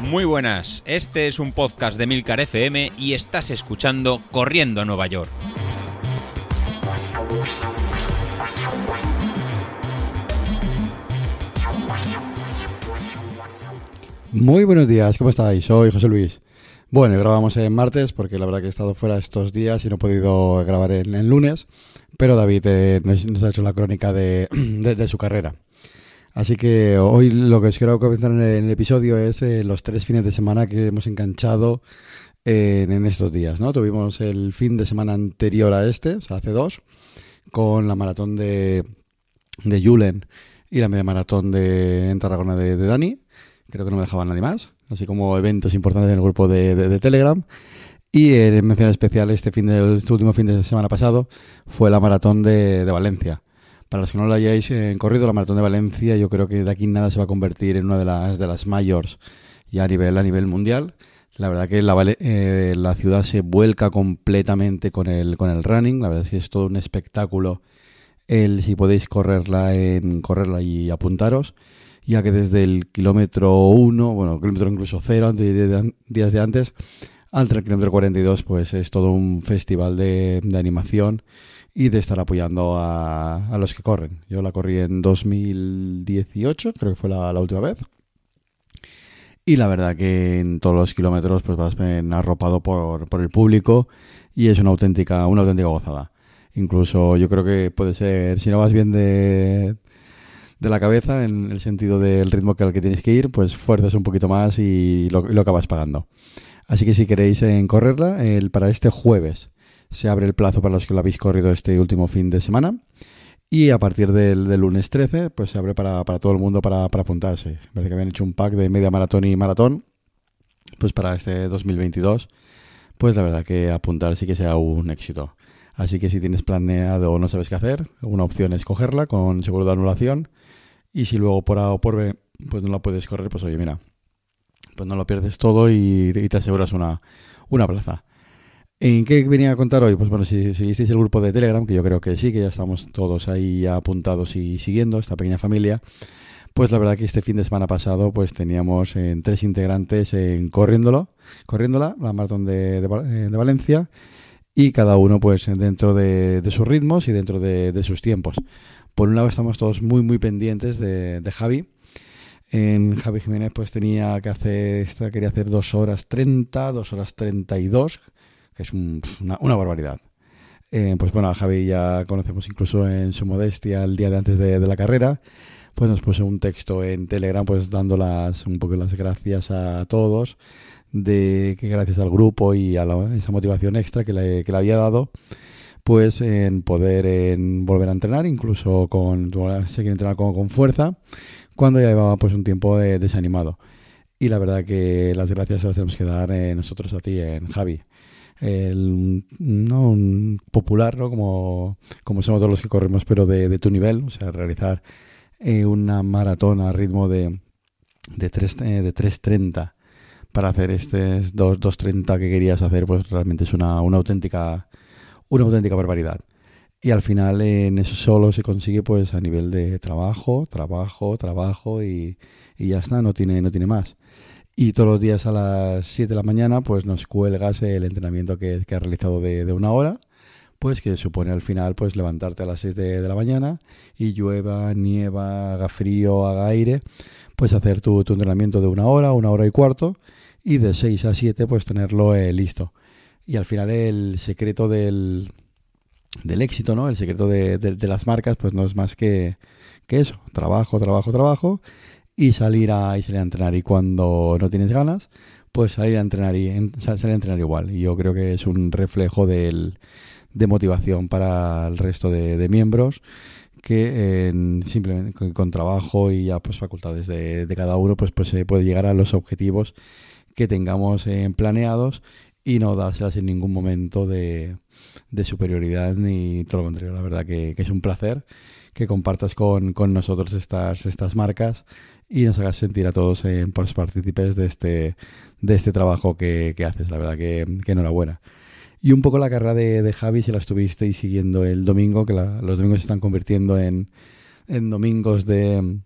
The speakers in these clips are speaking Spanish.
Muy buenas, este es un podcast de Milcar FM y estás escuchando Corriendo a Nueva York. Muy buenos días, ¿cómo estáis? Soy José Luis. Bueno, grabamos en martes porque la verdad que he estado fuera estos días y no he podido grabar en, lunes, pero David eh, nos, ha hecho la crónica de, su carrera. Así que hoy lo que os quiero comentar en el, episodio es eh, los tres fines de semana que hemos enganchado en, estos días. ¿no? Tuvimos el fin de semana anterior a este, o sea, hace dos, con la maratón de, de Julen y la media maratón de, en Tarragona de, de Dani. Creo que no me dejaba nadie más así como eventos importantes en el grupo de, Telegram. Y en mención especial este fin de, este último fin de semana pasado fue la maratón de, Valencia. Para los que no lo hayáis eh, corrido, la maratón de Valencia, yo creo que de aquí nada se va a convertir en una de las de las mayores ya a nivel a nivel mundial. La verdad que la, eh, la ciudad se vuelca completamente con el con el running. La verdad es que es todo un espectáculo el si podéis correrla en correrla y apuntaros ya que desde el kilómetro 1, bueno, kilómetro incluso 0, días de antes, hasta el kilómetro 42, pues es todo un festival de, animación y de estar apoyando a, los que corren. Yo la corrí en 2018, creo que fue la, última vez. Y la verdad que en todos los kilómetros pues vas bien arropado por, por el público y es una auténtica, una auténtica gozada. Incluso yo creo que puede ser, si no vas bien de, de la cabeza en el sentido del ritmo que al que tienes que ir, pues fuerzas un poquito más y lo, acabas pagando. Así que si queréis en correrla, el, para este jueves se abre el plazo para los que lo habéis corrido este último fin de semana. Y a partir del, lunes 13, pues se abre para, todo el mundo para, para apuntarse. Parece que habían hecho un pack de media maratón y maratón, pues para este 2022. Pues la verdad que apuntar sí que sea un éxito. Así que si tienes planeado o no sabes qué hacer, una opción es cogerla con seguro de anulación y si luego por A o por B, pues no la puedes correr, pues oye, mira, pues no lo pierdes todo y, te aseguras una, una plaza. ¿En qué venía a contar hoy? Pues bueno, si seguisteis el grupo de Telegram, que yo creo que sí, que ya estamos todos ahí apuntados y siguiendo esta pequeña familia, pues la verdad que este fin de semana pasado pues teníamos en tres integrantes en corriéndolo, corriéndola, la maratón de, de, eh, Valencia, y cada uno pues dentro de, sus ritmos y dentro de sus tiempos. Por un lado estamos todos muy, muy pendientes de, Javi. En Javi Jiménez pues tenía que hacer, quería hacer dos horas 30, dos horas 32, que es una, barbaridad. Eh, pues bueno, a Javi ya conocemos incluso en su modestia el día de antes de, la carrera. Pues nos puso un texto en Telegram pues dando un poco las gracias a todos de que gracias al grupo y a esa motivación extra que le, que le había dado pues en poder volver a entrenar, incluso con seguir entrenando con, con, fuerza, cuando ya llevaba pues un tiempo eh, desanimado. Y la verdad que las gracias las tenemos que dar eh, nosotros a ti, en Javi. El, no un popular, ¿no? Como, como somos todos los que corremos, pero de, tu nivel, o sea, realizar eh, una maratón a ritmo de, de, 3, de 3.30 para hacer este 2.30 que querías hacer, pues realmente es una, una auténtica una auténtica barbaridad. Y al final en eso solo se consigue pues a nivel de trabajo, trabajo, trabajo y, ya está, no tiene, no tiene más. Y todos los días a las 7 de la mañana pues nos cuelgas el entrenamiento que, que has realizado de, una hora, pues que supone al final pues levantarte a las 6 de, la mañana y llueva, nieva, haga frío, haga aire, pues hacer tu, tu entrenamiento de una hora, una hora y cuarto y de 6 a 7 pues tenerlo eh, listo. Y al final el secreto del, del éxito, ¿no? El secreto de, de, las marcas, pues no es más que, que, eso. Trabajo, trabajo, trabajo y salir a, y salir a entrenar. Y cuando no tienes ganas, pues salir a entrenar y salir a entrenar igual. Y yo creo que es un reflejo del, de motivación para el resto de, miembros que simplemente con, trabajo y ya pues facultades de, de, cada uno pues pues se puede llegar a los objetivos que tengamos eh, planeados y no dárselas en ningún momento de, superioridad ni todo lo contrario. La verdad que, es un placer que compartas con, nosotros estas, estas marcas y nos hagas sentir a todos en, por partícipes de este, de este trabajo que, haces. La verdad que, enhorabuena. Y un poco la carrera de, Javi, si la estuvisteis siguiendo el domingo, que los domingos se están convirtiendo en, en domingos de,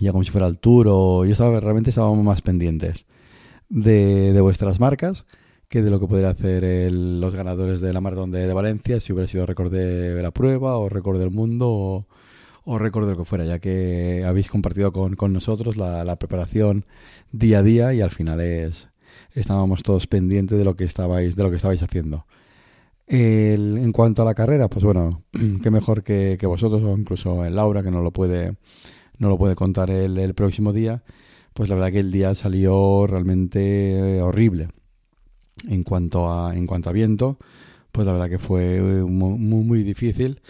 ya como si fuera el tour o yo estaba realmente estábamos más pendientes de, de vuestras marcas que de lo que podrían hacer los ganadores de la maratón de, Valencia, si hubiera sido récord de la prueba o récord del mundo o, o récord de lo que fuera, ya que habéis compartido con, con nosotros la, la, preparación día a día y al final es estábamos todos pendientes de lo que estabais de lo que haciendo. en cuanto a la carrera, pues bueno, qué mejor que, que vosotros o incluso en Laura que no lo puede no lo puede contar el, el próximo día. Pues la verdad que el día salió realmente horrible en cuanto a, en cuanto a viento, pues la verdad que fue muy, muy difícil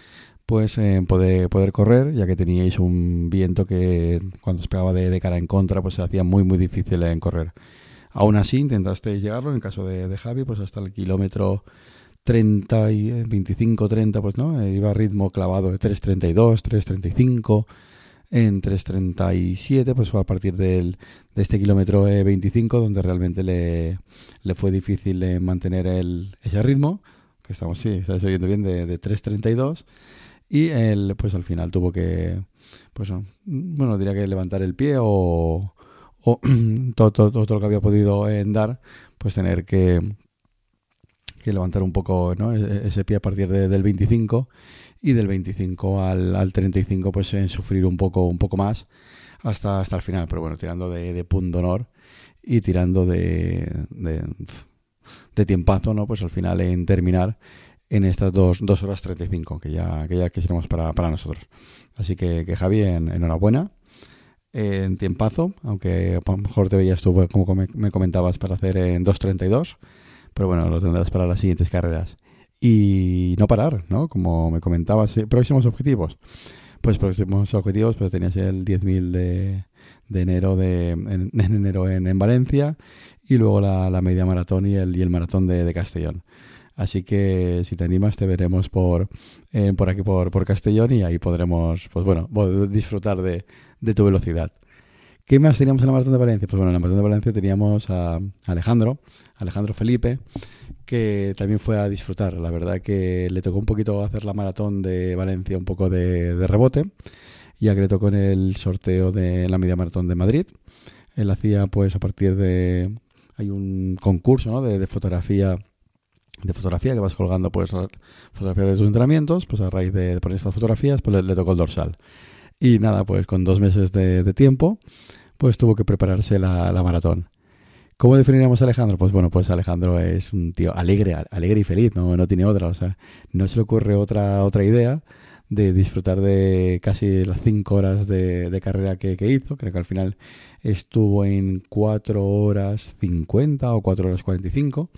pues eh, poder, poder correr, ya que teníais un viento que cuando se pegaba de, cara en contra, pues se hacía muy muy difícil en correr. Aún así intentasteis llegarlo, en el caso de, de Javi, pues hasta el kilómetro 30 y 25, 30, pues no, eh, iba a ritmo clavado de 3.32, 3.35, en 3.37, pues fue a partir del, de este kilómetro 25 donde realmente le, le fue difícil eh, mantener el, ese ritmo, que estamos, sí, estáis oyendo bien, de, de 3.32 y él pues al final tuvo que, pues bueno, diría que levantar el pie o, todo, todo, todo, lo que había podido en dar, pues tener que, que levantar un poco ¿no? E, e, ese pie a partir de, del 25 y del 25 al, al 35 pues en sufrir un poco un poco más hasta hasta el final pero bueno tirando de, de punto honor y tirando de, de, de tiempazo no pues al final en terminar en estas dos, dos horas 35 que ya que ya quisiéramos para, para nosotros así que, que Javi en, enhorabuena en tiempazo aunque a lo mejor te veías tú como me, me comentabas para hacer en 2.32 pero bueno lo tendrás para las siguientes carreras y no parar, ¿no? Como me comentabas, eh, próximos objetivos. Pues próximos objetivos, pues tenías el 10.000 de, de enero de, en, en enero en, en, Valencia y luego la, la, media maratón y el, y el maratón de, de, Castellón. Así que si te animas te veremos por, eh, por aquí por, por Castellón y ahí podremos, pues bueno, disfrutar de, de tu velocidad. ¿Qué más teníamos en la Maratón de Valencia? Pues bueno, en la Maratón de Valencia teníamos a Alejandro, Alejandro Felipe, que también fue a disfrutar. La verdad que le tocó un poquito hacer la Maratón de Valencia un poco de, de rebote, ya que le tocó en el sorteo de la Media Maratón de Madrid. Él hacía pues a partir de... Hay un concurso ¿no? de, de fotografía de fotografía que vas colgando pues fotografías de tus entrenamientos, pues a raíz de, poner estas fotografías pues le, tocó el dorsal. Y nada, pues con dos meses de, tiempo, pues tuvo que prepararse la, la, maratón. ¿Cómo definiríamos a Alejandro? Pues bueno, pues Alejandro es un tío alegre, alegre y feliz, no, no tiene otra, o sea, no se le ocurre otra, otra idea de disfrutar de casi las cinco horas de, carrera que, hizo. Creo que al final estuvo en 4 horas 50 o 4 horas 45.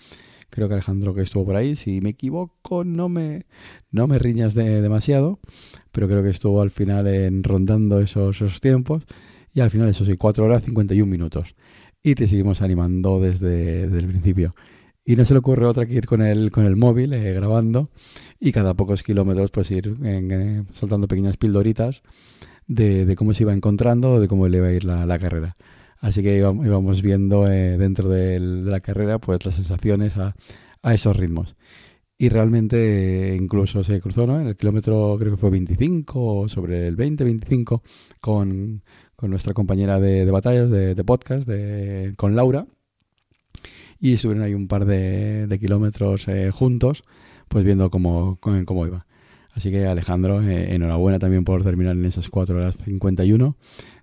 Creo que Alejandro que estuvo por ahí, si me equivoco, no me, no me riñas de, demasiado, pero creo que estuvo al final en rondando esos, esos tiempos y al final eso sí, 4 horas 51 minutos. Y te seguimos animando desde, desde, el principio. Y no se le ocurre otra que ir con el, con el móvil eh, grabando y cada pocos kilómetros pues ir en, eh, soltando pequeñas pildoritas de, de, cómo se iba encontrando de cómo le iba a ir la, la carrera. Así que íbamos, viendo eh, dentro de, la carrera pues las sensaciones a, esos ritmos. Y realmente eh, incluso se cruzó ¿no? en el kilómetro, creo que fue 25 o sobre el 20, 25, con, con nuestra compañera de, batallas, de, podcast, de, con Laura. Y estuvieron ahí un par de, de kilómetros eh, juntos, pues viendo cómo, cómo, iba. Así que Alejandro, eh, enhorabuena también por terminar en esas 4 horas 51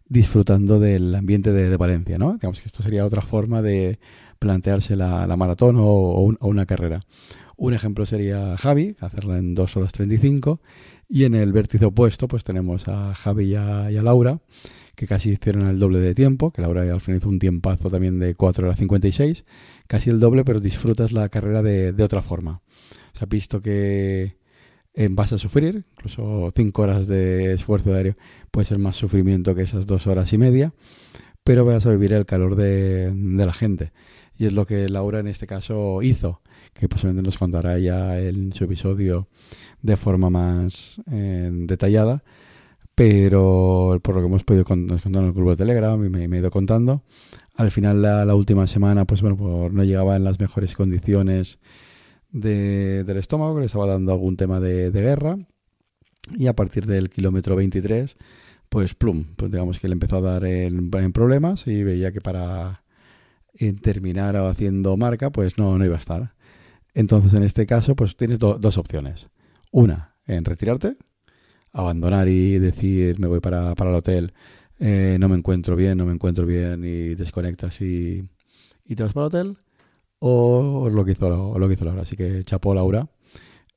disfrutando del ambiente de, Valencia, ¿no? Digamos que esto sería otra forma de plantearse la, la maratón o, o, un, o, una carrera. Un ejemplo sería Javi, hacerla en 2 horas 35, y en el vértice opuesto pues tenemos a Javi y a, Laura, que casi hicieron el doble de tiempo, que Laura al final hizo un tiempazo también de 4 horas 56, casi el doble, pero disfrutas la carrera de, de otra forma. Se ha visto que eh, vas a sufrir, incluso 5 horas de esfuerzo diario puede ser más sufrimiento que esas 2 horas y media, pero vas a vivir el calor de, la gente. Y es lo que Laura en este caso hizo, que posiblemente nos contará ya en su episodio de forma más eh, detallada, pero por lo que hemos podido contar en el grupo de Telegram y me, me he ido contando, al final la, la, última semana, pues bueno, pues no llegaba en las mejores condiciones de, del estómago, que le estaba dando algún tema de, guerra. Y a partir del kilómetro 23, pues plum, pues digamos que le empezó a dar en, problemas y veía que para terminar haciendo marca, pues no, no iba a estar. Entonces, en este caso, pues tienes dos opciones. Una, en retirarte, abandonar y decir me voy para, para el hotel, eh, no me encuentro bien, no me encuentro bien y desconectas y, y te vas para el hotel. O, lo que hizo lo Laura. Así que chapó Laura.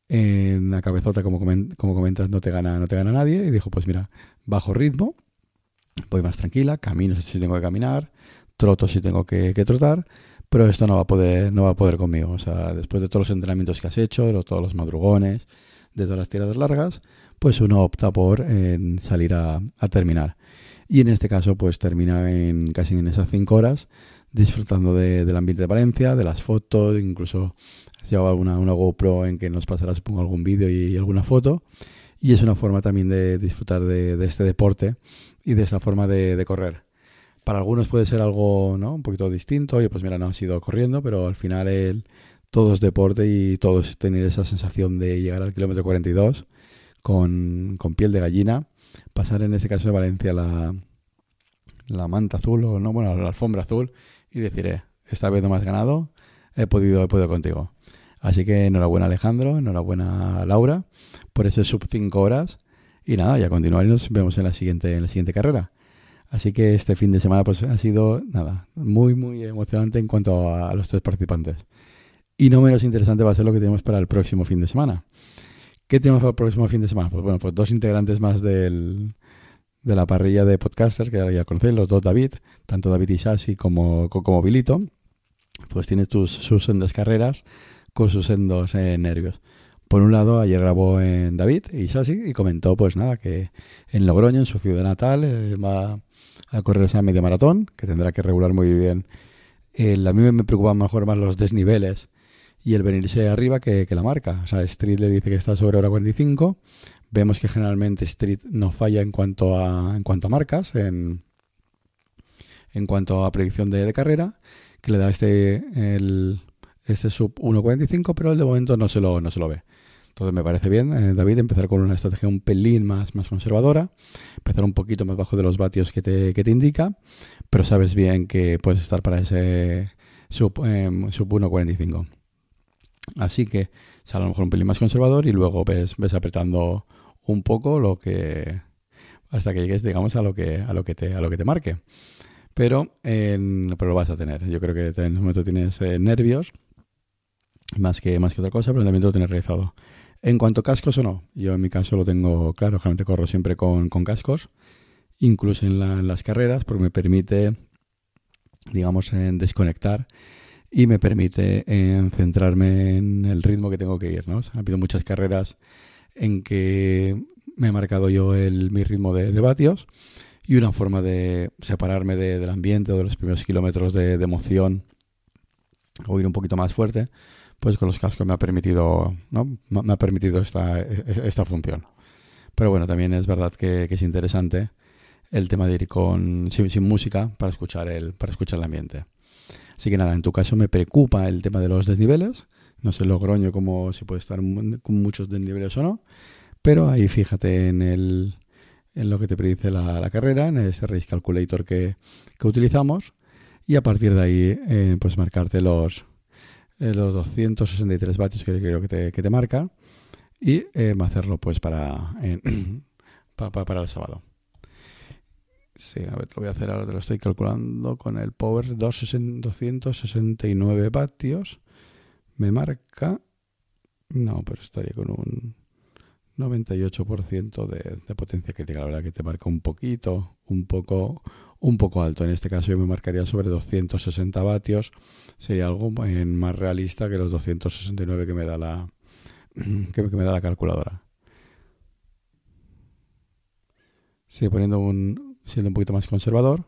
En la cabezota, como, como comentas, no te gana, no te gana nadie. Y dijo, pues mira, bajo ritmo, voy más tranquila, camino si tengo que caminar, troto si tengo que, trotar, pero esto no va a poder, no va a poder conmigo. O sea, después de todos los entrenamientos que has hecho, de todos los madrugones, de todas las tiradas largas, pues uno opta por salir a, terminar. Y en este caso, pues termina en casi en esas cinco horas, disfrutando del ambiente de Valencia, de las fotos, incluso llevaba una, una GoPro en que nos pasará, algún vídeo y, alguna foto. Y es una forma también de disfrutar de, este deporte y de esta forma de, correr. Para algunos puede ser algo ¿no? un poquito distinto, oye, pues mira, no ha sido corriendo, pero al final el, todo es deporte y todo es tener esa sensación de llegar al kilómetro 42 con, con piel de gallina, pasar en este caso de Valencia la, la manta azul o no, bueno, la alfombra azul y decir, eh, esta vez no me has ganado, he podido, he podido contigo. Así que enhorabuena Alejandro, enhorabuena Laura por ese sub 5 horas. Y nada, ya continuar y nos vemos en la siguiente, en la siguiente carrera. Así que este fin de semana pues ha sido nada, muy muy emocionante en cuanto a, los tres participantes. Y no menos interesante va a ser lo que tenemos para el próximo fin de semana. ¿Qué tenemos para el próximo fin de semana? Pues bueno, pues dos integrantes más del, de la parrilla de podcasters, que ya conocéis, los dos David, tanto David Isasi como, como Bilito, pues tiene tus, sus sendas carreras con sus sendos eh, nervios. Por un lado, ayer grabó en David Isasi y comentó, pues nada, que en Logroño, en su ciudad natal, eh, va a correr esa media maratón, que tendrá que regular muy bien. a mí me preocupan mejor más los desniveles y el venirse arriba que, que, la marca. O sea, Street le dice que está sobre hora 45. Vemos que generalmente Street no falla en cuanto a, en cuanto a marcas, en, en cuanto a predicción de, carrera, que le da este, este sub 1.45, pero de momento no se lo, no se lo ve. Entonces me parece bien, eh, David, empezar con una estrategia un pelín más, más conservadora, empezar un poquito más bajo de los vatios que te, que te indica, pero sabes bien que puedes estar para ese sub, em, sub 1.45. Así que sale a lo mejor un pelín más conservador y luego ves, ves apretando un poco lo que hasta que llegues digamos a lo que a lo que te a lo que te marque pero pero lo vas a tener yo creo que en este momento tienes eh, nervios más que más que otra cosa pero también lo tienes realizado en cuanto a cascos o no yo en mi caso lo tengo claro generalmente corro siempre con, cascos incluso en, las carreras porque me permite digamos en desconectar y me permite en centrarme en el ritmo que tengo que ir. ¿no? ha habido muchas carreras en que me he marcado yo el, mi ritmo de, vatios y una forma de separarme del ambiente o de los primeros kilómetros de, emoción o ir un poquito más fuerte, pues con los cascos me ha permitido, ¿no? me ha permitido esta, esta función. Pero bueno, también es verdad que, es interesante el tema de ir con sin, sin, música para escuchar el para escuchar el ambiente. Así que nada, en tu caso me preocupa el tema de los desniveles, no sé Logroño como si puede estar con muchos desniveles o no, pero ahí fíjate en, el, en lo que te predice la, carrera, en ese race calculator que, utilizamos y a partir de ahí eh, pues marcarte los, eh, los 263 vatios que creo que te, que te marca y eh, hacerlo pues para, para el sábado. Sí, a ver, te lo voy a hacer ahora, te lo estoy calculando con el Power 269 vatios me marca... No, pero estaría con un 98% de, potencia crítica. La verdad que te marca un poquito, un poco, un poco alto. En este caso yo me marcaría sobre 260 vatios. Sería algo más realista que los 269 que me da la, que, me da la calculadora. Sigue poniendo un, siendo un poquito más conservador.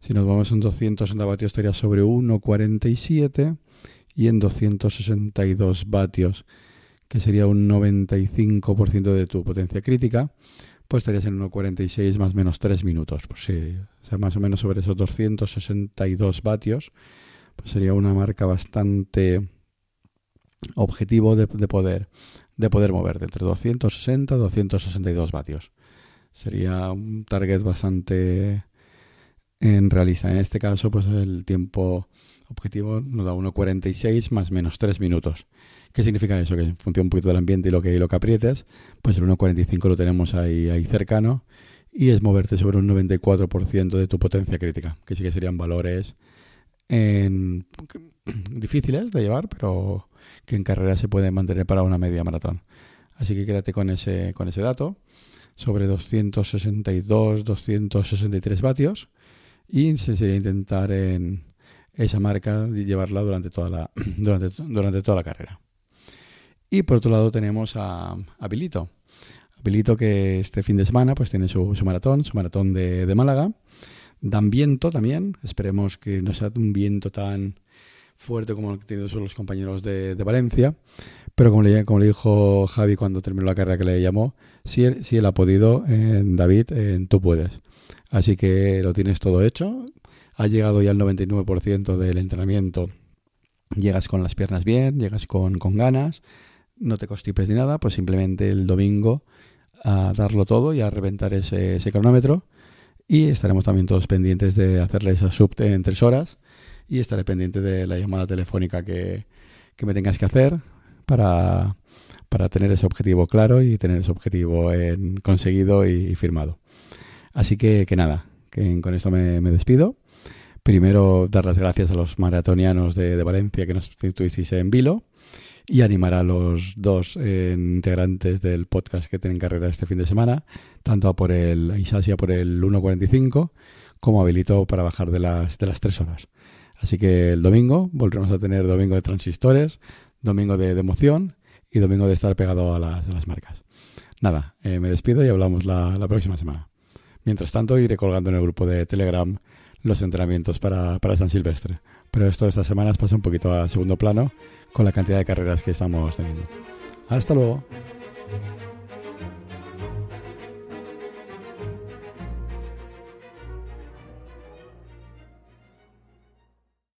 Si nos vamos en 260 vatios estaría sobre 1,47 y en 262 vatios, que sería un 95% de tu potencia crítica, pues estarías en 1.46 más o menos 3 minutos. Pues sí, o sea, más o menos sobre esos 262 vatios, pues sería una marca bastante objetivo de, poder de poder moverte entre 260 y 262 vatios. Sería un target bastante en realista. En este caso, pues el tiempo objetivo nos da 1.46 más menos 3 minutos. ¿Qué significa eso? Que en función un poquito del ambiente y lo que, lo que aprietes, pues el 1.45 lo tenemos ahí, ahí cercano y es moverte sobre un 94% de tu potencia crítica, que sí que serían valores difíciles de llevar, pero que en carrera se pueden mantener para una media maratón. Así que quédate con ese, con ese dato, sobre 262, 263 vatios, y se sería intentar en esa marca llevarla durante toda la, durante, durante toda la carrera. Y por otro lado tenemos a, a Bilito. Bilito que este fin de semana pues tiene su, maratón, su maratón de, de Málaga. Dan viento también, esperemos que no sea un viento tan fuerte como lo que tienen los compañeros de, Valencia, pero como le, como le dijo Javi cuando terminó la carrera que le llamó, si él, si él ha podido, en David, en tú puedes. Así que lo tienes todo hecho, ha llegado ya el 99% del entrenamiento, llegas con las piernas bien, llegas con, ganas, no te constipes ni nada, pues simplemente el domingo a darlo todo y a reventar ese, cronómetro. Y estaremos también todos pendientes de hacerle esa sub en tres horas y estaré pendiente de la llamada telefónica que, que me tengas que hacer para, para, tener ese objetivo claro y tener ese objetivo conseguido y, firmado. Así que, que nada, que con esto me, despido. Primero, dar las gracias a los maratonianos de, de Valencia que nos tuvisteis en Vilo y animar a los dos eh, integrantes del podcast que tienen carrera este fin de semana, tanto a por el a Isasia por el 1.45 como habilito para bajar de las, de las 3 horas. Así que el domingo volveremos a tener domingo de transistores, domingo de, emoción y domingo de estar pegado a las, a las marcas. Nada, eh, me despido y hablamos la, la, próxima semana. Mientras tanto, iré colgando en el grupo de Telegram los entrenamientos para, para San Silvestre. Pero esto estas semanas pasa un poquito a segundo plano con la cantidad de carreras que estamos teniendo. Hasta luego.